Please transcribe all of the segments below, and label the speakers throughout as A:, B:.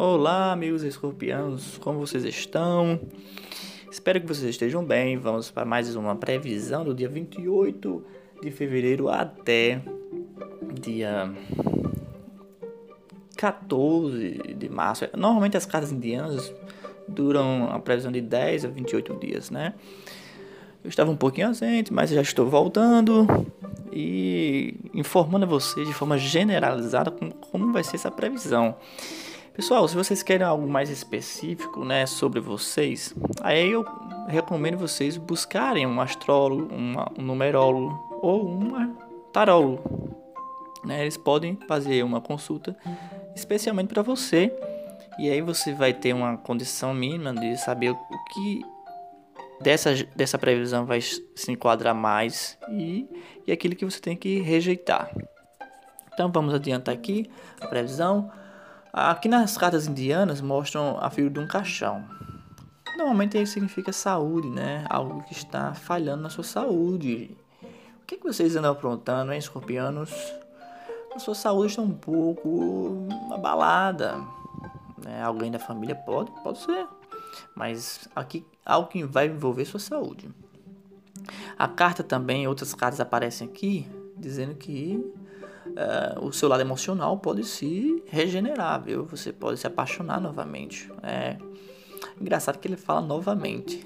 A: Olá, amigos escorpianos, como vocês estão? Espero que vocês estejam bem. Vamos para mais uma previsão do dia 28 de fevereiro até dia 14 de março. Normalmente as cartas indianas duram a previsão de 10 a 28 dias, né? Eu estava um pouquinho ausente, mas já estou voltando e informando a vocês de forma generalizada como, como vai ser essa previsão. Pessoal, se vocês querem algo mais específico, né, sobre vocês, aí eu recomendo vocês buscarem um astrólogo, uma, um numerólogo ou um tarólogo. Né? Eles podem fazer uma consulta especialmente para você e aí você vai ter uma condição mínima de saber o que dessa, dessa previsão vai se enquadrar mais e, e aquilo que você tem que rejeitar. Então vamos adiantar aqui a previsão. Aqui nas cartas indianas mostram a figura de um caixão. Normalmente isso significa saúde, né? Algo que está falhando na sua saúde. O que, é que vocês andam aprontando, hein, escorpianos? A sua saúde está um pouco abalada. Né? Alguém da família pode, pode ser. Mas aqui algo que vai envolver sua saúde. A carta também, outras cartas aparecem aqui dizendo que uh, o seu lado emocional pode se regenerar, viu? Você pode se apaixonar novamente. É engraçado que ele fala novamente.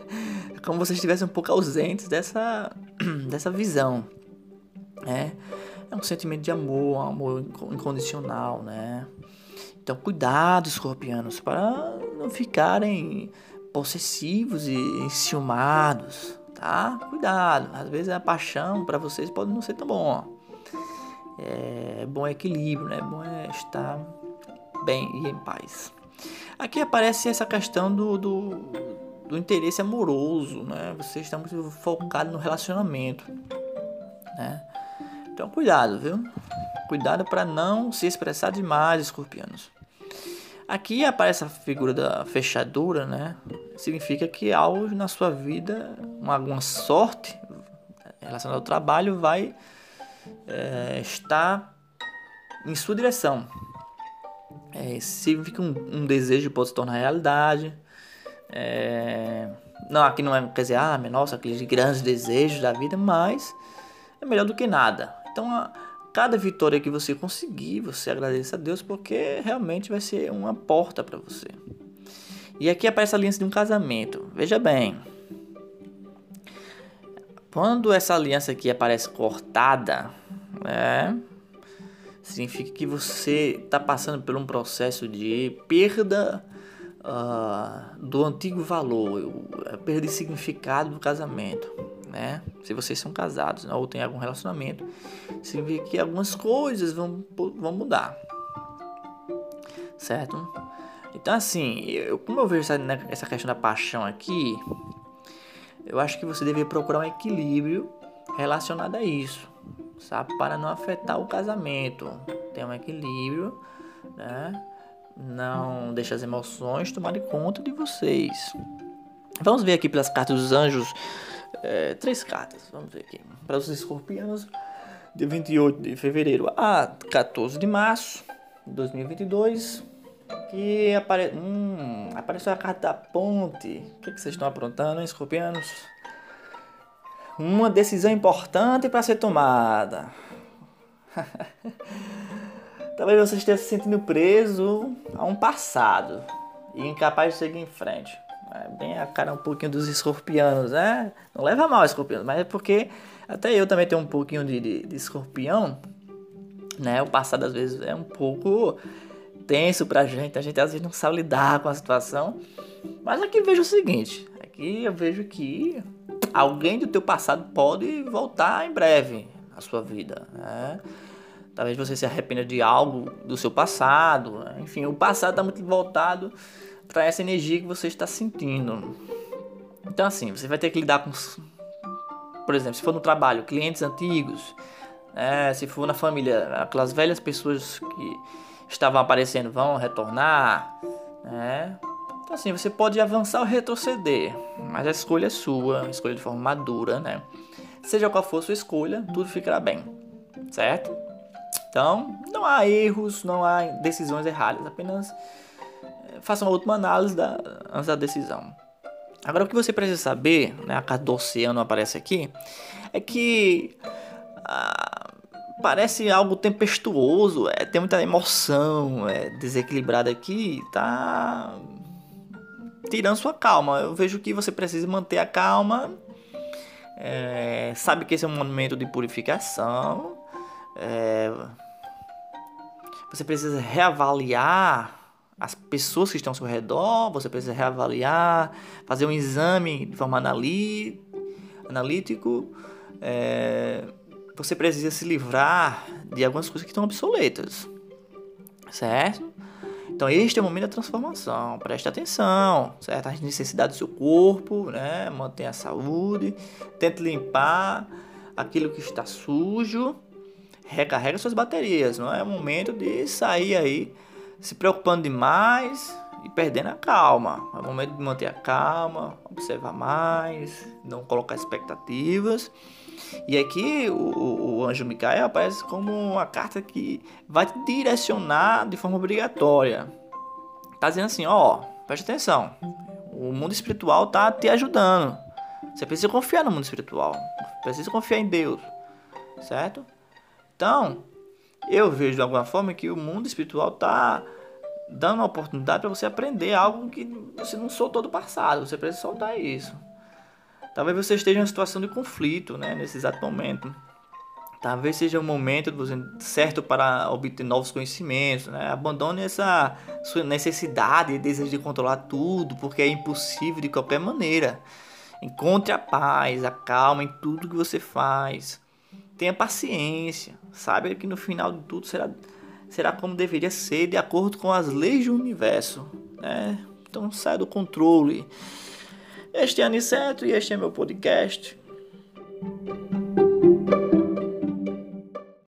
A: é como se estivessem um pouco ausentes dessa, dessa visão. É, é um sentimento de amor, um amor incondicional, né? Então, cuidado, escorpianos, para não ficarem possessivos e enciumados, tá? Cuidado, às vezes a paixão para vocês pode não ser tão bom. É bom equilíbrio, né? É bom é estar bem e em paz. Aqui aparece essa questão do, do, do interesse amoroso, né? Você está muito focado no relacionamento, né? Então cuidado, viu? Cuidado para não se expressar demais, escorpianos. Aqui aparece a figura da fechadura, né? Significa que algo na sua vida, uma, alguma sorte relacionada ao trabalho vai é, está em sua direção. É, significa um, um, desejo pode se tornar realidade. É, não, aqui não é, quer dizer, ah, nossa, aqueles grandes desejos da vida, mas é melhor do que nada. Então, a, cada vitória que você conseguir, você agradeça a Deus, porque realmente vai ser uma porta para você. E aqui aparece a aliança de um casamento. Veja bem, quando essa aliança aqui aparece cortada, né, significa que você está passando por um processo de perda uh, do antigo valor, perda de significado do casamento. Né? Se vocês são casados né, ou têm algum relacionamento, significa que algumas coisas vão, vão mudar, certo? Então, assim, eu, como eu vejo essa, né, essa questão da paixão aqui, eu acho que você deveria procurar um equilíbrio relacionado a isso, sabe? Para não afetar o casamento. Ter um equilíbrio, né? Não deixe as emoções tomarem conta de vocês. Vamos ver aqui pelas cartas dos anjos. É, três cartas, vamos ver aqui. Para os escorpianos, de 28 de fevereiro a 14 de março de 2022 que apare... hum, apareceu a carta da ponte. O que, que vocês estão aprontando, hein, escorpianos? Uma decisão importante para ser tomada. Talvez você esteja se sentindo preso a um passado e incapaz de seguir em frente. É bem a cara um pouquinho dos escorpianos, né? Não leva mal escorpião, mas é porque até eu também tenho um pouquinho de, de, de escorpião, né? O passado às vezes é um pouco tenso pra gente, a gente às vezes não sabe lidar com a situação. Mas aqui vejo o seguinte, aqui eu vejo que alguém do teu passado pode voltar em breve na sua vida, né? Talvez você se arrependa de algo do seu passado, né? enfim, o passado está muito voltado para essa energia que você está sentindo. Então assim, você vai ter que lidar com, por exemplo, se for no trabalho, clientes antigos, né? se for na família, aquelas velhas pessoas que estavam aparecendo vão retornar, né? Então assim, você pode avançar ou retroceder, mas a escolha é sua, a escolha de forma madura, né? Seja qual for a sua escolha, tudo ficará bem, certo? Então, não há erros, não há decisões erradas, apenas faça uma última análise da, antes da decisão. Agora, o que você precisa saber, né, a carta do oceano aparece aqui, é que ah, parece algo tempestuoso, é, tem muita emoção, é desequilibrado aqui, tá tirando sua calma. Eu vejo que você precisa manter a calma, é, sabe que esse é um momento de purificação, é, você precisa reavaliar as pessoas que estão ao seu redor, você precisa reavaliar, fazer um exame de forma analítico. É, você precisa se livrar de algumas coisas que estão obsoletas, certo? Então este é o momento da transformação. Preste atenção, certo? As necessidades do seu corpo, né? Mantenha a saúde, tente limpar aquilo que está sujo, recarrega suas baterias. Não é o momento de sair aí se preocupando demais e perdendo a calma. É o momento de manter a calma, observar mais, não colocar expectativas. E aqui o, o anjo Micael aparece como uma carta que vai te direcionar de forma obrigatória. Tá dizendo assim, ó, preste atenção. O mundo espiritual tá te ajudando. Você precisa confiar no mundo espiritual. Precisa confiar em Deus. Certo? Então, eu vejo de alguma forma que o mundo espiritual tá dando uma oportunidade para você aprender algo que você não soltou do passado. Você precisa soltar isso. Talvez você esteja em uma situação de conflito, né, nesse exato momento. Talvez seja o momento certo para obter novos conhecimentos, né? Abandone essa sua necessidade e desejo de controlar tudo, porque é impossível de qualquer maneira. Encontre a paz, a calma em tudo que você faz. Tenha paciência. Saiba que no final de tudo será, será como deveria ser, de acordo com as leis do universo. Né? Então saia do controle. Este é Aniceto e este é meu podcast.